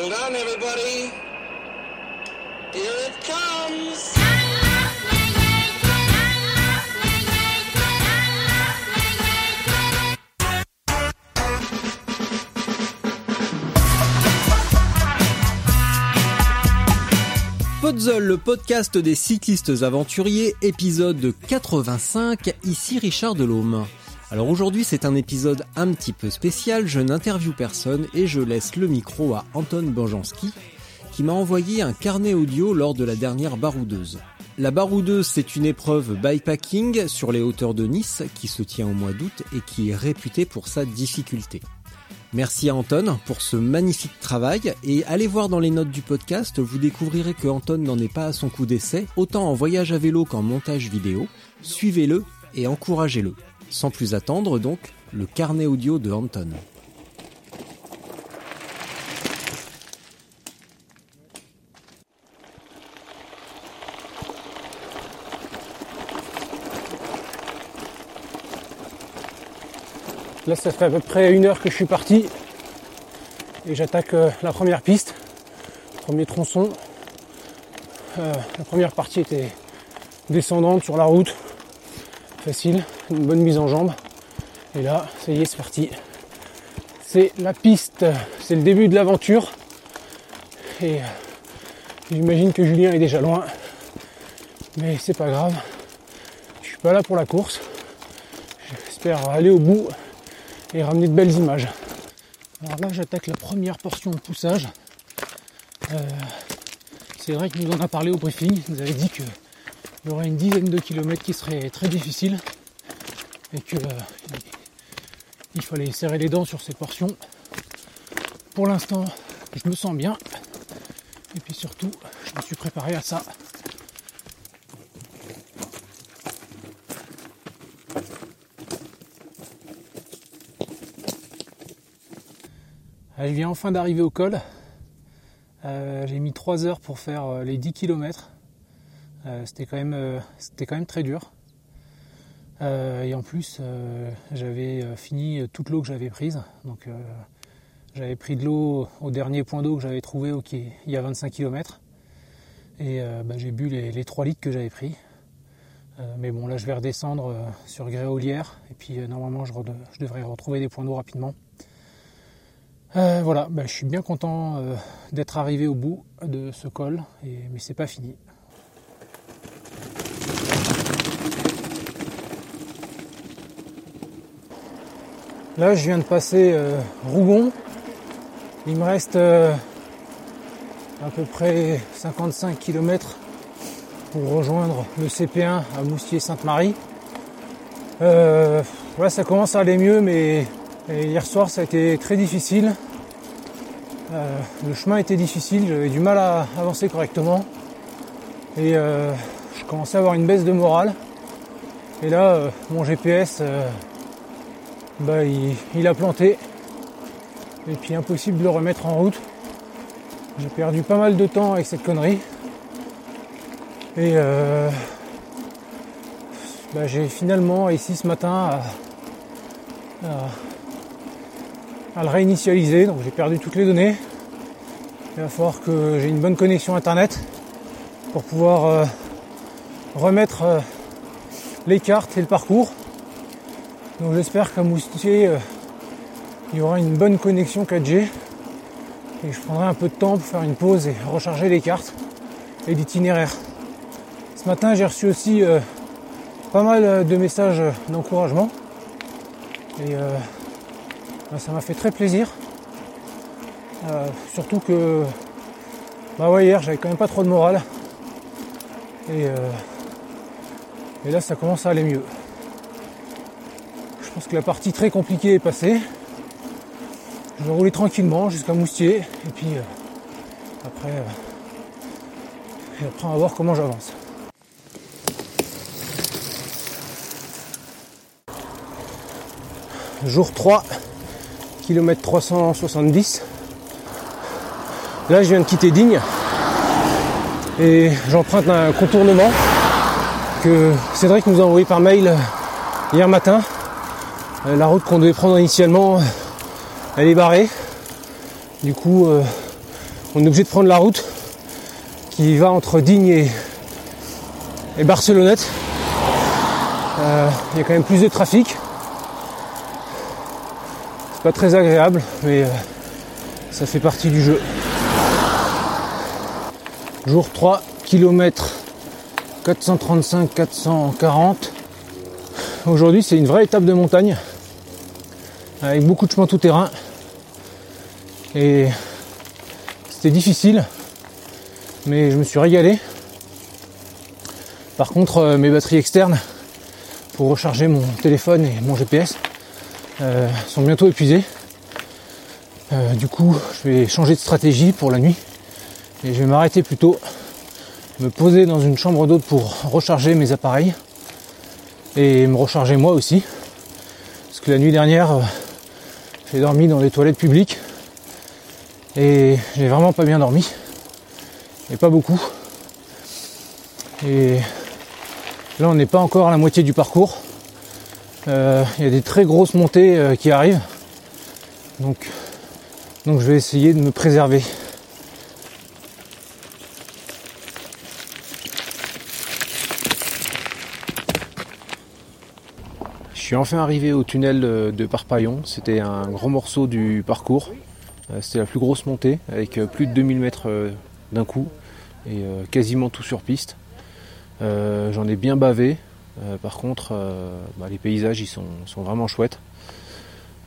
Hold on, everybody. Here it comes. Podzol, le podcast des cyclistes aventuriers, épisode 85, ici Richard Delhomme. Alors aujourd'hui c'est un épisode un petit peu spécial, je n'interviewe personne et je laisse le micro à Anton Banjanski, qui m'a envoyé un carnet audio lors de la dernière baroudeuse. La baroudeuse c'est une épreuve bikepacking sur les hauteurs de Nice qui se tient au mois d'août et qui est réputée pour sa difficulté. Merci à Anton pour ce magnifique travail et allez voir dans les notes du podcast, vous découvrirez que Anton n'en est pas à son coup d'essai, autant en voyage à vélo qu'en montage vidéo. Suivez-le et encouragez-le. Sans plus attendre donc, le carnet audio de Anton. Là, ça fait à peu près une heure que je suis parti et j'attaque euh, la première piste, premier tronçon. Euh, la première partie était descendante sur la route, facile, une bonne mise en jambe. Et là, ça y est, c'est parti. C'est la piste, c'est le début de l'aventure. Et euh, j'imagine que Julien est déjà loin, mais c'est pas grave. Je suis pas là pour la course. J'espère aller au bout et ramener de belles images. Alors là, j'attaque la première portion de poussage. Euh, c'est vrai qu'il nous en a parlé au briefing. Il nous avait dit qu'il y aurait une dizaine de kilomètres qui seraient très difficiles et qu'il euh, fallait serrer les dents sur ces portions. Pour l'instant, je me sens bien. Et puis surtout, je me suis préparé à ça. Elle vient enfin d'arriver au col. Euh, j'ai mis 3 heures pour faire euh, les 10 km. Euh, c'était quand, même, c'était quand même très dur. et en plus, j'avais fini toute l'eau que j'avais prise. Donc j'avais pris de l'eau au dernier point d'eau que j'avais trouvé il y a 25 km. Et bah, j'ai bu les, 3 litres que j'avais pris. mais bon, là je vais redescendre sur Gréolière. Et puis normalement, je, devrais retrouver des points d'eau rapidement. Euh, voilà, ben, je suis bien content euh, d'être arrivé au bout de ce col, et, mais c'est pas fini. Là, je viens de passer euh, Rougon. Il me reste à peu près 55 km pour rejoindre le CP1 à Moustier-Sainte-Marie. Euh, ça commence à aller mieux, mais hier soir, ça a été très difficile. Euh, le chemin était difficile, j'avais du mal à avancer correctement. Et euh, je commençais à avoir une baisse de morale. Et là, euh, mon GPS, bah, il, a planté. Et puis impossible de le remettre en route. J'ai perdu pas mal de temps avec cette connerie. Et bah, j'ai finalement réussi ce matin à à le réinitialiser, donc j'ai perdu toutes les données. Il va falloir que j'ai une bonne connexion internet pour pouvoir euh, remettre euh, les cartes et le parcours. Donc j'espère qu'à Moustier euh, il y aura une bonne connexion 4G et je prendrai un peu de temps pour faire une pause et recharger les cartes et l'itinéraire. Ce matin j'ai reçu aussi pas mal de messages d'encouragement et bah, ça m'a fait très plaisir. Euh, surtout que bah ouais, hier j'avais quand même pas trop de morale. Et, euh, et là ça commence à aller mieux. Pense que la partie très compliquée est passée. Je vais rouler tranquillement jusqu'à Moustier et puis euh, après, euh, après on va voir comment j'avance. Jour 3, kilomètre 370. Là je viens de quitter Digne et j'emprunte un contournement que Cédric nous a envoyé par mail hier matin. Euh, La route qu'on devait prendre initialement, elle est barrée. Du coup, euh, on est obligé de prendre la route qui va entre Digne et, et Barcelonnette. Euh, Il y a quand même plus de trafic. C'est pas très agréable, mais ça fait partie du jeu. Jour 3, kilomètre 435-440. Aujourd'hui, c'est une vraie étape de montagne avec beaucoup de chemin tout terrain. Et c'était difficile, mais je me suis régalé. Par contre, euh, mes batteries externes pour recharger mon téléphone et mon GPS euh, sont bientôt épuisées. Euh, du coup, je vais changer de stratégie pour la nuit et je vais m'arrêter plutôt, me poser dans une chambre d'hôte pour recharger mes appareils et me recharger moi aussi. Parce que la nuit dernière, j'ai dormi dans les toilettes publiques et j'ai vraiment pas bien dormi. Et pas beaucoup. Et là, on n'est pas encore à la moitié du parcours. Euh, Il y a des très grosses montées euh, qui arrivent. Donc, donc je vais essayer de me préserver. Suis enfin arrivé au tunnel de Parpaillon. C'était un gros morceau du parcours. Euh, C'était la plus grosse montée avec euh, plus de 2000 mètres euh, d'un coup et quasiment tout sur piste. J'en ai bien bavé. Par contre, bah, les paysages ils sont, vraiment chouettes.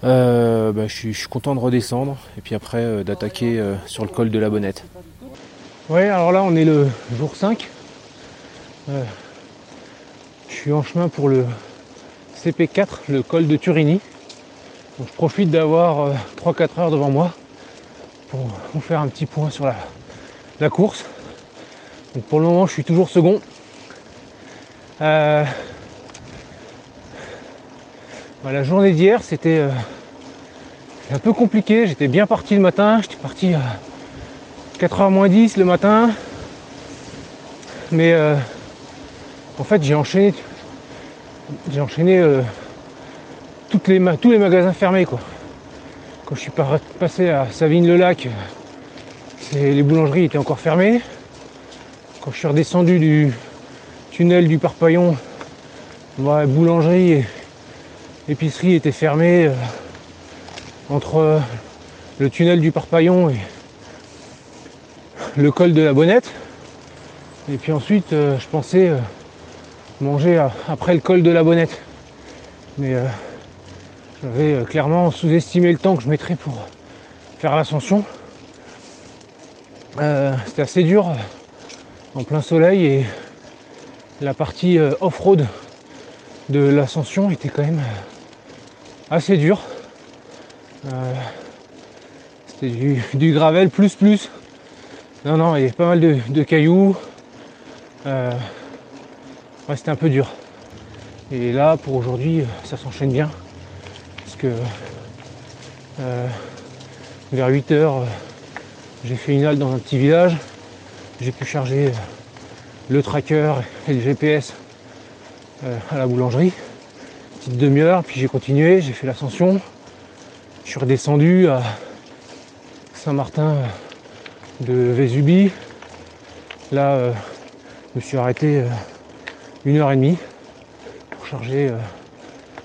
Bah, je, suis, content de redescendre et puis après d'attaquer sur le col de la Bonnette. Ouais, alors là on est le jour 5. Euh, je suis en chemin pour le CP4, le col de Turini. Je profite d'avoir euh, 3-4 heures devant moi pour vous faire un petit point sur la, course. Donc pour le moment je suis toujours second. Euh, bah, la journée d'hier c'était euh, un peu compliqué. J'étais bien parti le matin. J'étais parti à 4h moins 10 le matin. Mais euh, en fait j'ai enchaîné j'ai enchaîné euh, toutes les tous les magasins fermés quoi. Quand je suis passé à Savine-le-Lac, les boulangeries étaient encore fermées. Quand je suis redescendu du tunnel du Parpaillon, boulangerie et épicerie étaient fermées euh, entre euh, le tunnel du Parpaillon et le col de la Bonnette. Et puis ensuite, euh, je pensais euh, manger après le col de la Bonnette. Mais euh, j'avais euh, clairement sous-estimé le temps que je mettrais pour faire l'ascension. Euh, C'était assez dur en plein soleil et la partie off-road de l'ascension était quand même assez dure. C'était du, gravel plus plus. Non, non, il y avait pas mal de, cailloux. Ouais, c'était un peu dur. Et là, pour aujourd'hui, euh, ça s'enchaîne bien. Parce que euh, vers 8 heures, euh, j'ai fait une halte dans un petit village. J'ai pu charger le tracker et le GPS à la boulangerie. Petite demi-heure, puis j'ai continué, j'ai fait l'ascension. Je suis redescendu à Saint-Martin de Vésubie. Là, je me suis arrêté une heure et demie pour charger euh,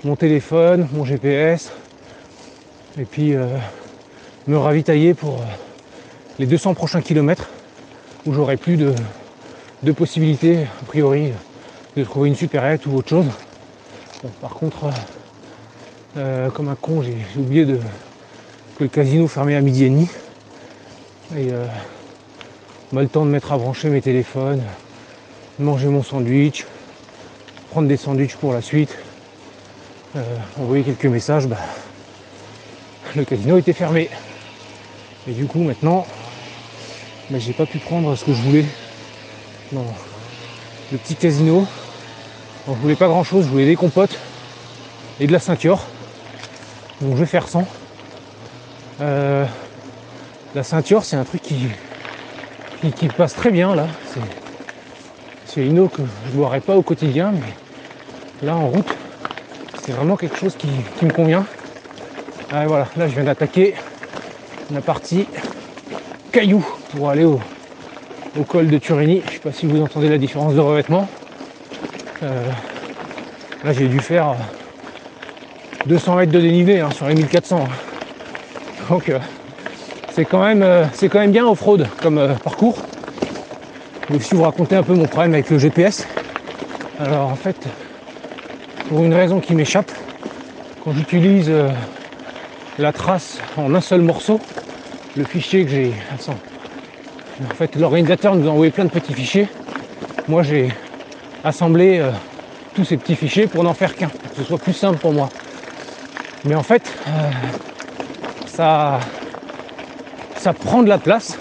mon téléphone, mon GPS, et puis euh, me ravitailler pour euh, les 200 prochains kilomètres où j'aurai plus de, de possibilités, a priori, de trouver une supérette ou autre chose. Par contre, comme un con, j'ai oublié de, que le casino fermait à midi et demi. Et euh, le temps de mettre à brancher mes téléphones, manger mon sandwich, prendre des sandwichs pour la suite, euh, envoyer quelques messages, bah, le casino était fermé. Et du coup maintenant, bah, j'ai pas pu prendre ce que je voulais dans le petit casino. Je voulais pas grand chose, je voulais des compotes et de la ceinture. Donc je vais faire sans. Euh, la ceinture c'est un truc qui, qui, passe très bien là. C'est une eau que je boirais pas au quotidien, mais là en route, c'est vraiment quelque chose qui, me convient. Ah, voilà, là je viens d'attaquer la partie caillou pour aller au, col de Turini. Je sais pas si vous entendez la différence de revêtement. Euh, là j'ai dû faire 200 mètres de dénivelé hein, sur les 1400. Donc euh, c'est quand même euh, quand même bien off-road comme euh, parcours. Je vais vous raconter un peu mon problème avec le GPS. Alors en fait, pour une raison qui m'échappe, quand j'utilise euh, la trace en un seul morceau, le fichier que j'ai. En fait, l'organisateur nous a envoyé plein de petits fichiers. Moi, j'ai assemblé euh, tous ces petits fichiers pour n'en faire qu'un, pour que ce soit plus simple pour moi. Mais en fait, euh, ça, ça prend de la place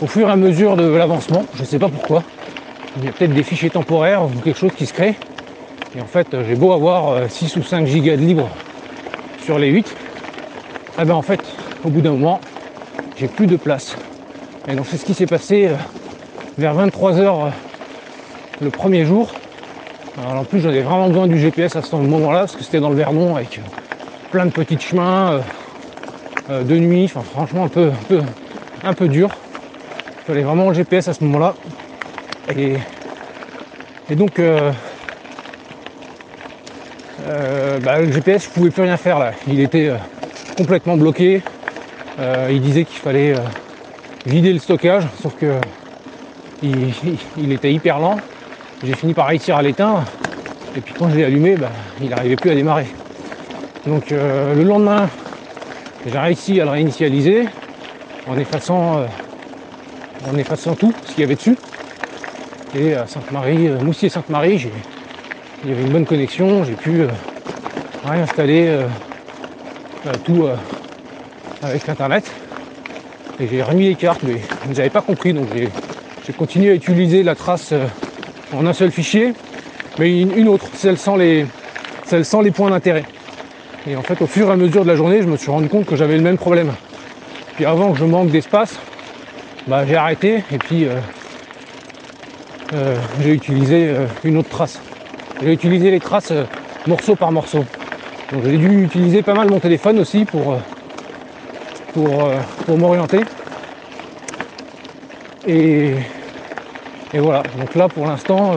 au fur et à mesure de l'avancement. Je ne sais pas pourquoi. Il y a peut-être des fichiers temporaires ou quelque chose qui se crée. Et en fait, j'ai beau avoir euh, 6 ou 5 gigas de libre sur les 8. Eh ben en fait, au bout d'un moment, j'ai plus de place. Et donc c'est ce qui s'est passé euh, vers 23h le premier jour. Alors, en plus, j'avais vraiment besoin du GPS à ce moment-là, parce que c'était dans le Vernon avec euh, plein de petits chemins euh, euh, de nuit. Enfin, franchement, un peu, un un peu dur. Il fallait vraiment le GPS à ce moment-là. Et, et donc, euh, euh, bah, le GPS, je pouvais plus rien faire là. Il était euh, complètement bloqué. Euh, il disait qu'il fallait euh, vider le stockage, sauf que il, il- était hyper lent. J'ai fini par réussir à l'éteindre. Et puis quand je l'ai allumé, bah, il n'arrivait plus à démarrer. Donc le lendemain, j'ai réussi à le réinitialiser en effaçant, en effaçant tout ce qu'il y avait dessus. Et à Sainte-Marie, euh, Moussier-Sainte-Marie, il y avait une bonne connexion, j'ai pu euh, réinstaller euh, euh, tout euh, avec internet. Et j'ai remis les cartes, mais vous n'avez pas compris, donc j'ai continué à utiliser la trace euh, en un seul fichier, mais une, une autre, celle sans les, celle sans les points d'intérêt. Et en fait, au fur et à mesure de la journée, je me suis rendu compte que j'avais le même problème. Puis avant que je manque d'espace, bah, j'ai arrêté et puis euh, euh, j'ai utilisé euh, une autre trace. J'ai utilisé les traces euh, morceau par morceau. Donc j'ai dû utiliser pas mal mon téléphone aussi pour, euh, pour, pour m'orienter. Et, et voilà, donc là pour l'instant,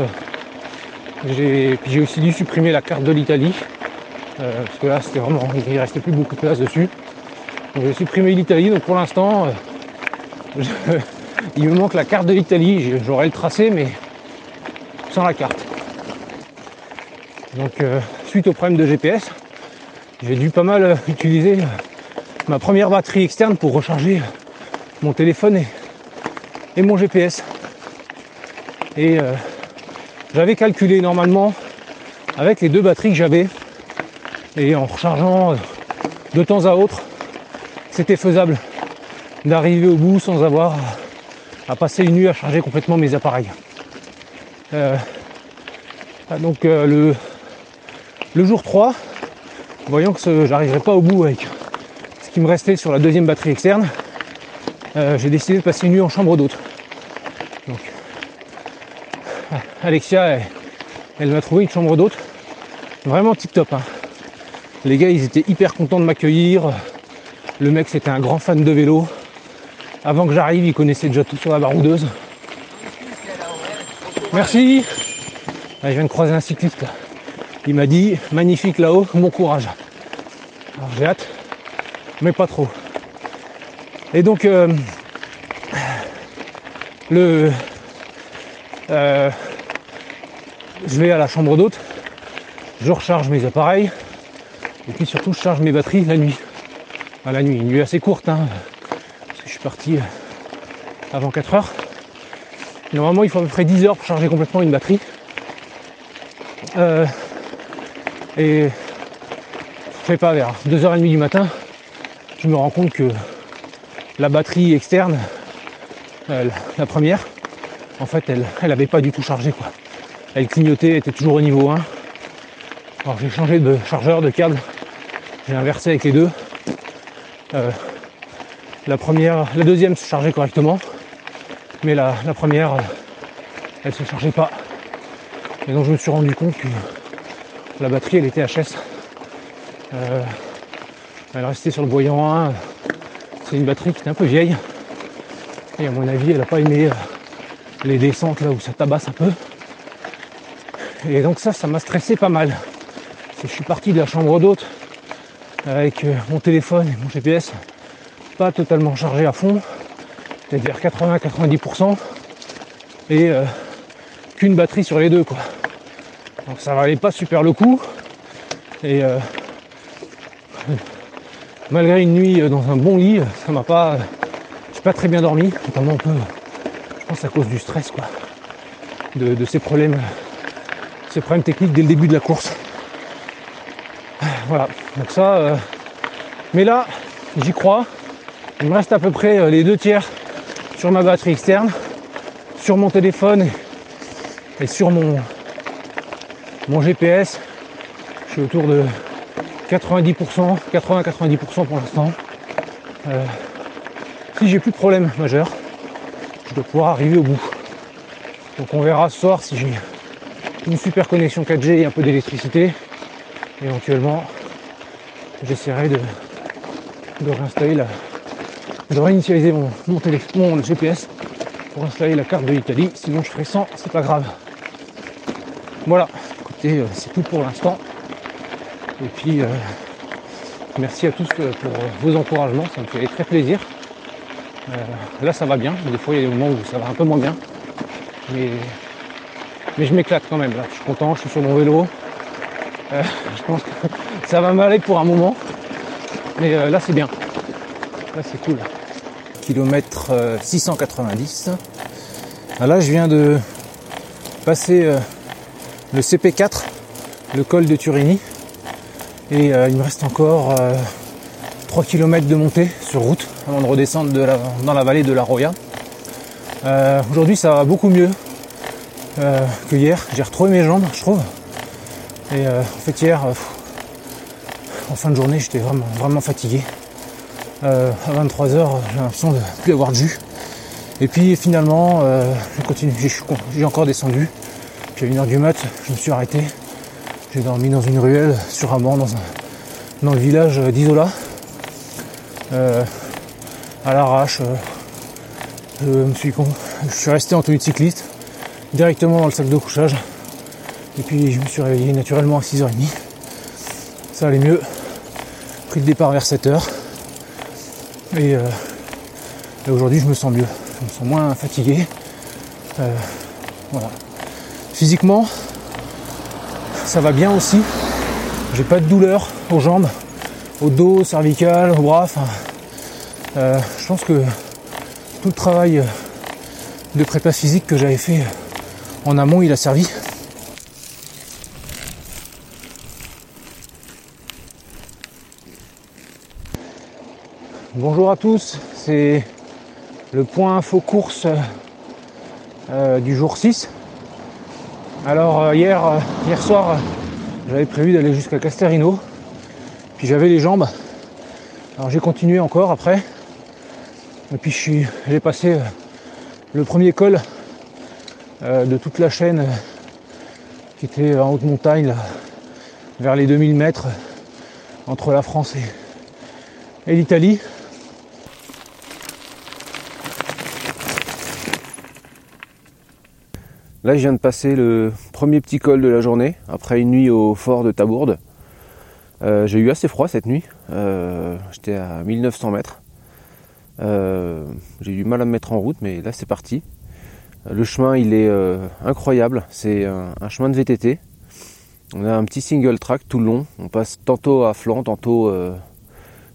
j'ai aussi dû supprimer la carte de l'Italie. parce que là c'était vraiment, il restait plus beaucoup de place dessus. Donc j'ai supprimé l'Italie, donc pour l'instant, il me manque la carte de l'Italie. J'aurais le tracé, mais sans la carte. Donc euh, suite au problème de GPS, j'ai dû pas mal euh, utiliser euh, ma première batterie externe pour recharger mon téléphone et, mon GPS. Et j'avais calculé normalement avec les deux batteries que j'avais et en rechargeant de temps à autre, c'était faisable d'arriver au bout sans avoir à passer une nuit à charger complètement mes appareils. Euh, ah, donc euh, le, le jour 3, voyant que j'arriverai pas au bout avec ce qui me restait sur la deuxième batterie externe, euh, j'ai décidé de passer une nuit en chambre d'hôte. Donc, ah, Alexia, elle, elle m'a trouvé une chambre d'hôte vraiment tip top. hein. Les gars, ils étaient hyper contents de m'accueillir. Le mec, c'était un grand fan de vélo. Avant que j'arrive, il connaissait déjà tout sur la baroudeuse. Merci. Ah, je viens de croiser un cycliste. Il m'a dit magnifique là-haut, bon courage. Alors j'ai hâte, mais pas trop. Et donc euh, le euh, je vais à la chambre d'hôte, je recharge mes appareils, et puis surtout je charge mes batteries la nuit. Enfin, la nuit, une nuit assez courte, hein, je suis parti euh, avant 4 heures. Normalement il faut à peu près 10 heures pour charger complètement une batterie. Euh, et je sais pas, vers 2h30 du matin, je me rends compte que la batterie externe, la première, en fait, elle elle avait pas du tout chargé quoi. Elle clignotait, était toujours au niveau 1. Alors j'ai changé de chargeur, de câble, j'ai inversé avec les deux. Euh, la première, la deuxième se chargeait correctement, mais la, la première, elle se chargeait pas. Et donc je me suis rendu compte que la batterie elle était HS. Euh, elle restait sur le voyant 1. C'est une batterie qui est un peu vieille. Et à mon avis, elle n'a pas aimé euh, les descentes là où ça tabasse un peu. Et donc ça, ça m'a stressé pas mal. Je suis parti de la chambre d'hôte avec euh, mon téléphone et mon GPS pas totalement chargé à fond, vers 80-90%, et euh, qu'une batterie sur les deux quoi. Donc ça valait pas super le coup. Et euh, malgré une nuit dans un bon lit, ça m'a pas. J'ai pas très bien dormi, notamment un peu. Je pense à cause du stress quoi. De, de ces problèmes. Ces problèmes techniques dès le début de la course. Voilà. Donc ça. euh, Mais là, j'y crois. Il me reste à peu près euh, les deux tiers sur ma batterie externe, sur mon téléphone et, sur mon, mon GPS. Je suis autour de 90%, 80-90% pour l'instant. Euh, si j'ai plus de problème majeur, je dois pouvoir arriver au bout. Donc on verra ce soir si j'ai une super connexion 4G et un peu d'électricité. Éventuellement, j'essaierai de, de réinstaller la, de réinitialiser mon, mon, télé- mon GPS pour installer la carte de l'Italie. Sinon, je ferai 100, c'est pas grave. Voilà, écoutez, euh, c'est tout pour l'instant. Et puis, euh, merci à tous euh, pour euh, vos encouragements, ça me fait très plaisir. Euh, là, ça va bien. Des fois, il y a des moments où ça va un peu moins bien. Mais, mais je m'éclate quand même. Là. Je suis content, je suis sur mon vélo. Euh, je pense que ça va m'aller pour un moment. Mais euh, là, c'est bien. Là, c'est cool. Kilomètre euh, 690. Ah, Là, je viens de passer euh, le CP4, le col de Turini. Et euh, il me reste encore euh, 3 km de montée sur route avant de redescendre dans la vallée de la Roya. Aujourd'hui, ça va beaucoup mieux que hier. J'ai retrouvé mes jambes, je trouve. Et en fait, hier, en fin de journée, j'étais vraiment fatigué. Euh, à 23h, j'ai l'impression de plus avoir de jus. Et puis finalement, euh, j'ai continué, j'ai- j'ai encore descendu. Puis à 1h du mat, je me suis arrêté. J'ai dormi dans une ruelle, sur un banc, dans, un, dans le village d'Isola. Euh, à l'arrache, euh, je, me suis, con- je suis resté en tenue de cycliste, directement dans le sac de couchage. Et puis je me suis réveillé naturellement à 6h30. Ça allait mieux. Pris le départ vers 7h. Et, euh, aujourd'hui, je me sens mieux. Je me sens moins fatigué. Euh. Physiquement, ça va bien aussi. J'ai pas de douleur aux jambes, au dos, cervical, au bras. Enfin, euh, je pense que tout le travail de prépa physique que j'avais fait en amont, il a servi. Bonjour à tous, c'est le point info course euh, du jour 6. Alors euh, hier, euh, hier soir, j'avais prévu d'aller jusqu'à Casterino, puis j'avais les jambes. Alors j'ai continué encore après, et puis j'ai passé le premier col de toute la chaîne qui était en haute montagne, là, vers les 2000 mètres entre la France et l'Italie. Là, je viens de passer le premier petit col de la journée, après une nuit au fort de Tabourde. Euh, j'ai eu assez froid cette nuit, euh, j'étais à 1900 mètres. Euh, j'ai eu du mal à me mettre en route, mais là c'est parti. Le chemin, il est incroyable, c'est un, chemin de VTT. On a un petit single track tout le long, on passe tantôt à flanc, tantôt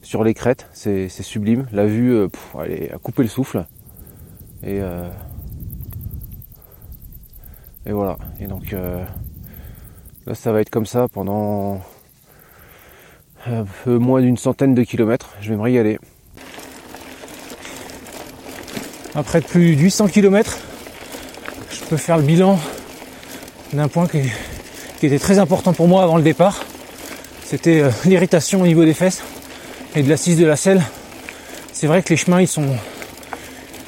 sur les crêtes, c'est sublime. La vue, elle est à couper le souffle. Et voilà. Et donc euh, là, ça va être comme ça pendant un peu moins d'une centaine de kilomètres. Je vais me régaler. Après plus de 800 km, je peux faire le bilan d'un point qui, était très important pour moi avant le départ. C'était euh, l'irritation au niveau des fesses et de l'assise de la selle. C'est vrai que les chemins ils sont,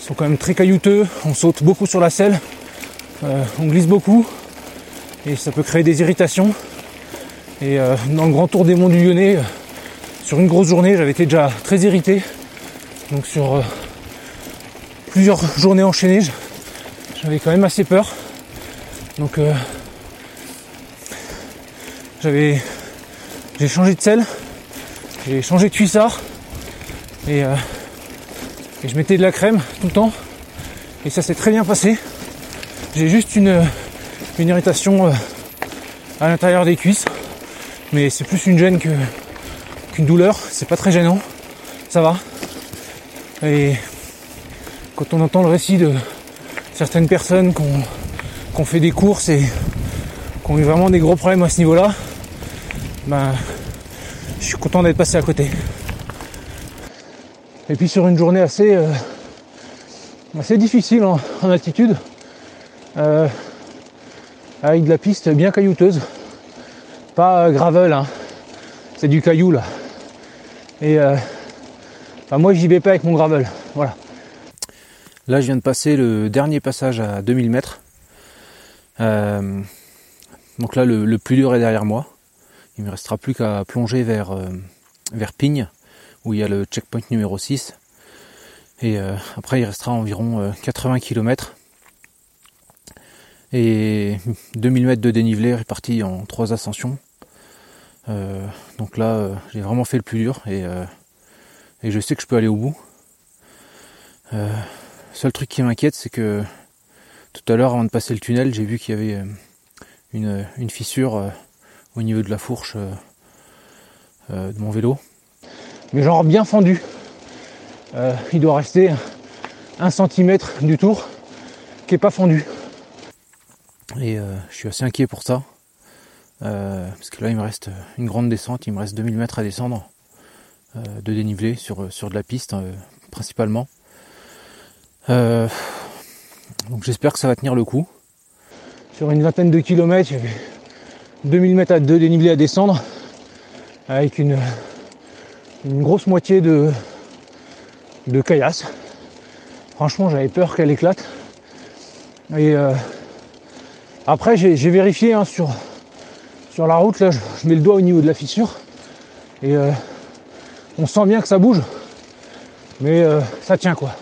sont quand même très caillouteux, on saute beaucoup sur la selle, euh, on glisse beaucoup et ça peut créer des irritations. Et euh, dans le grand tour des monts du Lyonnais, euh, sur une grosse journée, j'avais été déjà très irrité. Donc sur plusieurs journées enchaînées, j'avais quand même assez peur. Donc j'avais j'ai changé de selle, j'ai changé de cuissard et je mettais de la crème tout le temps et ça s'est très bien passé. J'ai juste une, une irritation euh, à l'intérieur des cuisses, mais c'est plus une gêne qu'une douleur. C'est pas très gênant, ça va. Et quand on entend le récit de certaines personnes qui ont, fait des courses et qui ont eu vraiment des gros problèmes à ce niveau-là, ben, je suis content d'être passé à côté. Et puis sur une journée assez, euh, assez difficile en altitude, euh, avec de la piste bien caillouteuse, pas gravel, hein. c'est du caillou là. Et euh, moi j'y vais pas avec mon gravel, voilà. Là, je viens de passer le dernier passage à 2000 mètres. Euh, donc là, le, plus dur est derrière moi. Il me restera plus qu'à plonger vers, euh, vers Pigne, où il y a le checkpoint numéro 6. Et euh, après, il restera environ 80 km. Et 2000 mètres de dénivelé répartis en trois ascensions. Euh, donc là, j'ai vraiment fait le plus dur et, et je sais que je peux aller au bout. Seul truc qui m'inquiète, c'est que tout à l'heure, avant de passer le tunnel, j'ai vu qu'il y avait une, une fissure euh, au niveau de la fourche euh, de mon vélo. Mais genre bien fendu. Euh, il doit rester un centimètre du tour qui est pas fendu. Et je suis assez inquiet pour ça. parce que là, il me reste une grande descente, il me reste 2000 mètres à descendre de dénivelé sur, sur de la piste principalement. Euh, donc j'espère que ça va tenir le coup. Sur une vingtaine de kilomètres, avait 2000 mètres à de dénivelé à descendre, avec une, une grosse moitié de, de caillasse. Franchement, j'avais peur qu'elle éclate. Et euh, après, j'ai vérifié hein, sur, sur la route, là, je, mets le doigt au niveau de la fissure. Et euh, on sent bien que ça bouge. Mais euh, ça tient quoi.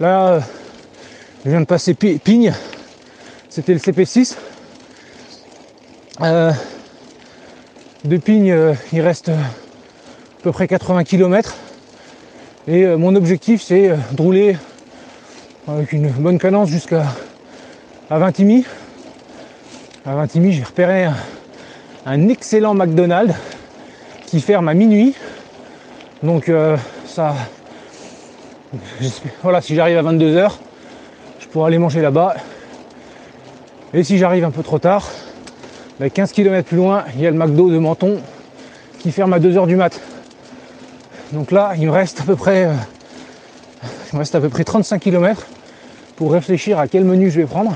Là, je viens de passer Pigne. C'était le CP6. Euh, de Pigne, euh, il reste à peu près 80 km. Et euh, mon objectif, c'est de rouler avec une bonne cadence jusqu'à à Vintimille. À Vintimille, j'ai repéré un, un, excellent McDonald's qui ferme à minuit. Donc euh, ça, voilà, si j'arrive à 22h, je pourrai aller manger là-bas. Et si j'arrive un peu trop tard, bah 15 km plus loin, il y a le McDo de Menton qui ferme à 2h du mat. Donc là, il me reste à peu près, euh, il me reste à peu près 35 km pour réfléchir à quel menu je vais prendre.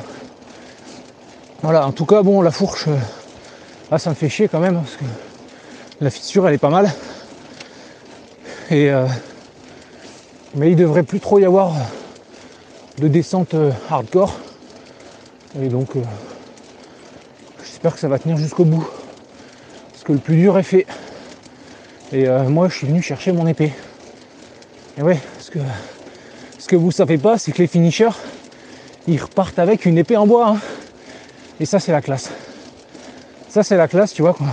Voilà, en tout cas, bon, la fourche, euh, ça me fait chier quand même parce que la fissure, elle est pas mal. Et euh, mais il devrait plus trop y avoir de descente hardcore. Et donc, j'espère que ça va tenir jusqu'au bout. Parce que le plus dur est fait. Et euh, moi, je suis venu chercher mon épée. Et ouais, parce que ce que vous savez pas, c'est que les finishers, ils repartent avec une épée en bois. Hein. Et ça, c'est la classe. Ça, c'est la classe, tu vois. Quoi.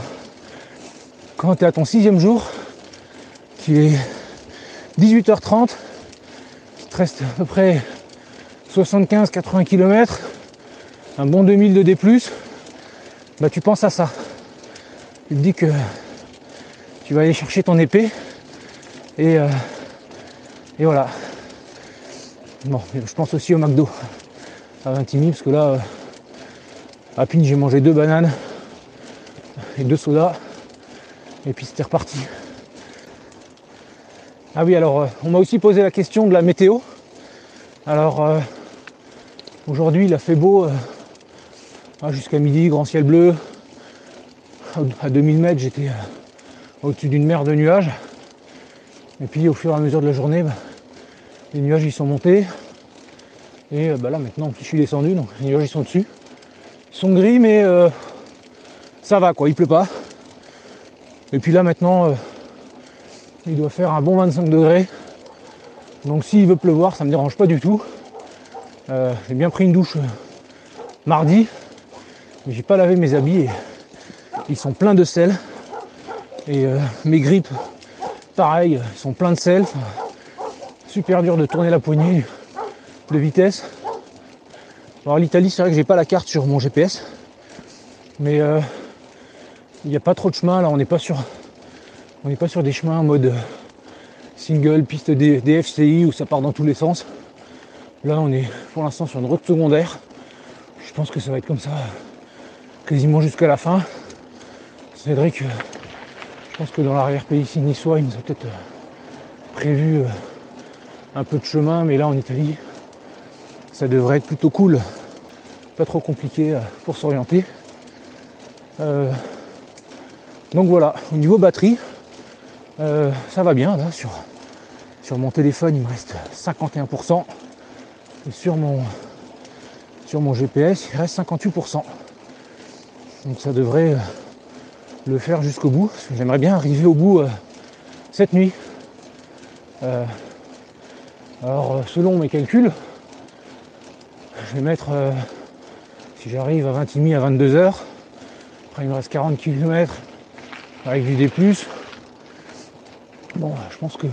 Quand tu es à ton sixième jour, qu'il est 18h30, te reste à peu près 75-80 km, un bon 2000 de D+, bah tu penses à ça. Tu te dis que tu vas aller chercher ton épée et, euh, et voilà. Bon, je pense aussi au McDo à Vintimille parce que là, À Pine, j'ai mangé deux bananes et deux sodas. Et puis c'était reparti. Ah oui, alors euh, on m'a aussi posé la question de la météo. Alors euh, aujourd'hui il a fait beau euh, ah, jusqu'à midi, grand ciel bleu. À 2000 mètres j'étais au-dessus d'une mer de nuages. Et puis au fur et à mesure de la journée, bah, les nuages ils sont montés. Et bah, là maintenant je suis descendu, donc les nuages ils sont dessus. Ils sont gris mais ça va quoi, il pleut pas. Et puis là maintenant il doit faire un bon 25 degrés. Donc s'il veut pleuvoir, ça me dérange pas du tout. Euh, j'ai bien pris une douche euh, mardi, mais j'ai pas lavé mes habits et ils sont pleins de sel. Euh, mes grippes, pareil, sont pleins de sel. super dur de tourner la poignée de vitesse. Alors l'Italie, c'est vrai que j'ai pas la carte sur mon GPS, mais il n'y a pas trop de chemin là, on n'est pas sur on n'est pas sur des chemins en mode single, piste DFCI où ça part dans tous les sens. Là, on est pour l'instant sur une route secondaire. Je pense que ça va être comme ça quasiment jusqu'à la fin. Cédric, je pense que dans l'arrière-pays niçois, il nous a peut-être euh, prévu euh, un peu de chemin, mais là en Italie, ça devrait être plutôt cool. Pas trop compliqué euh, pour s'orienter. donc voilà, au niveau batterie, ça va bien sur sur mon téléphone, il me reste 51%. Et sur mon, sur mon GPS, il reste 58%. Donc ça devrait le faire jusqu'au bout. j'aimerais bien arriver au bout euh, cette nuit. Euh, alors selon mes calculs, je vais mettre, si j'arrive à 20 à 22 heures, après il me reste 40 km avec du D+. Bon, je pense que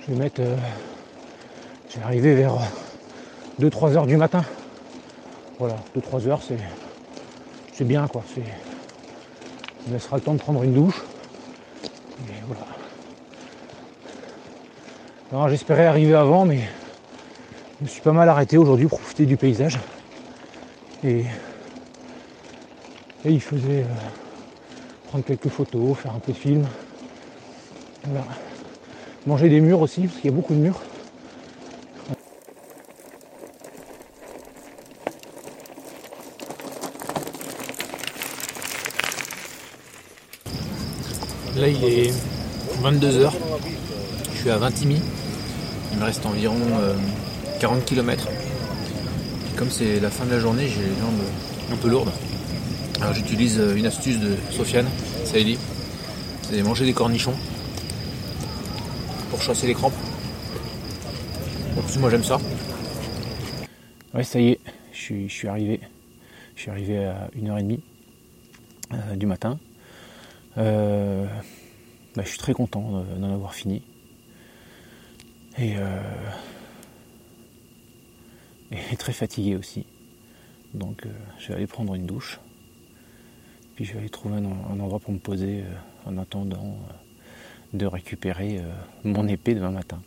je vais mettre. Euh, je vais arriver vers 2-3 heures du matin. Voilà, 2-3 heures, c'est. C'est bien quoi. C'est. On laissera le temps de prendre une douche. Et voilà. j'espérais arriver avant, mais je me suis pas mal arrêté aujourd'hui pour profiter du paysage. Et, il faisait euh, prendre quelques photos, faire un peu de film. Manger des murs aussi, parce qu'il y a beaucoup de murs. Il est 22h, je suis à Vintimille, il me reste environ 40 euh, km. comme c'est la fin de la journée, j'ai les jambes un peu lourdes. Alors j'utilise euh, une astuce de Sofiane, Saïli, c'est manger des cornichons pour chasser les crampes. moi j'aime ça. Ouais ça y est, je suis, je suis arrivé. Je suis arrivé à 1h30 euh, du matin. Euh, bah, je suis très content d'en avoir fini. Et, euh, et très fatigué aussi. Donc je vais aller prendre une douche. Puis je vais aller trouver un endroit pour me poser en attendant de récupérer euh, mon épée demain matin.